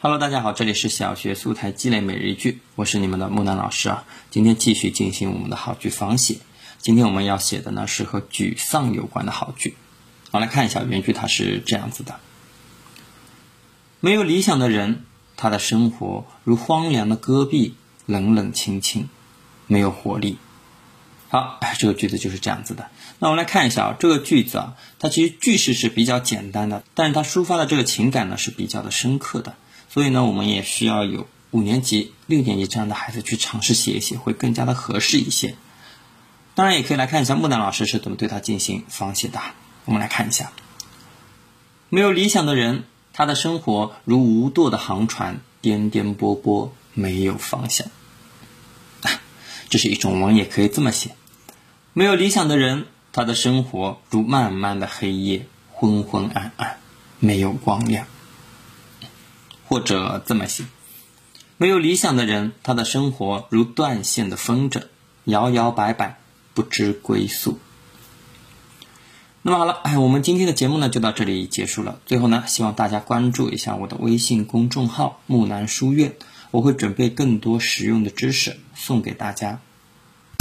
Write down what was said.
Hello，大家好，这里是小学素材积累每日一句，我是你们的木南老师啊。今天继续进行我们的好句仿写。今天我们要写的呢是和沮丧有关的好句。我们来看一下原句，它是这样子的：没有理想的人，他的生活如荒凉的戈壁，冷冷清清，没有活力。好，这个句子就是这样子的。那我们来看一下啊，这个句子啊，它其实句式是比较简单的，但是它抒发的这个情感呢是比较的深刻的。所以呢，我们也需要有五年级、六年级这样的孩子去尝试写一写，会更加的合适一些。当然，也可以来看一下木兰老师是怎么对他进行仿写的。我们来看一下：没有理想的人，他的生活如无舵的航船，颠颠簸簸，没有方向。这是一种文，也可以这么写：没有理想的人，他的生活如漫漫的黑夜，昏昏暗暗，没有光亮。或者这么写：没有理想的人，他的生活如断线的风筝，摇摇摆摆，不知归宿。那么好了，哎，我们今天的节目呢就到这里结束了。最后呢，希望大家关注一下我的微信公众号“木兰书院”，我会准备更多实用的知识送给大家。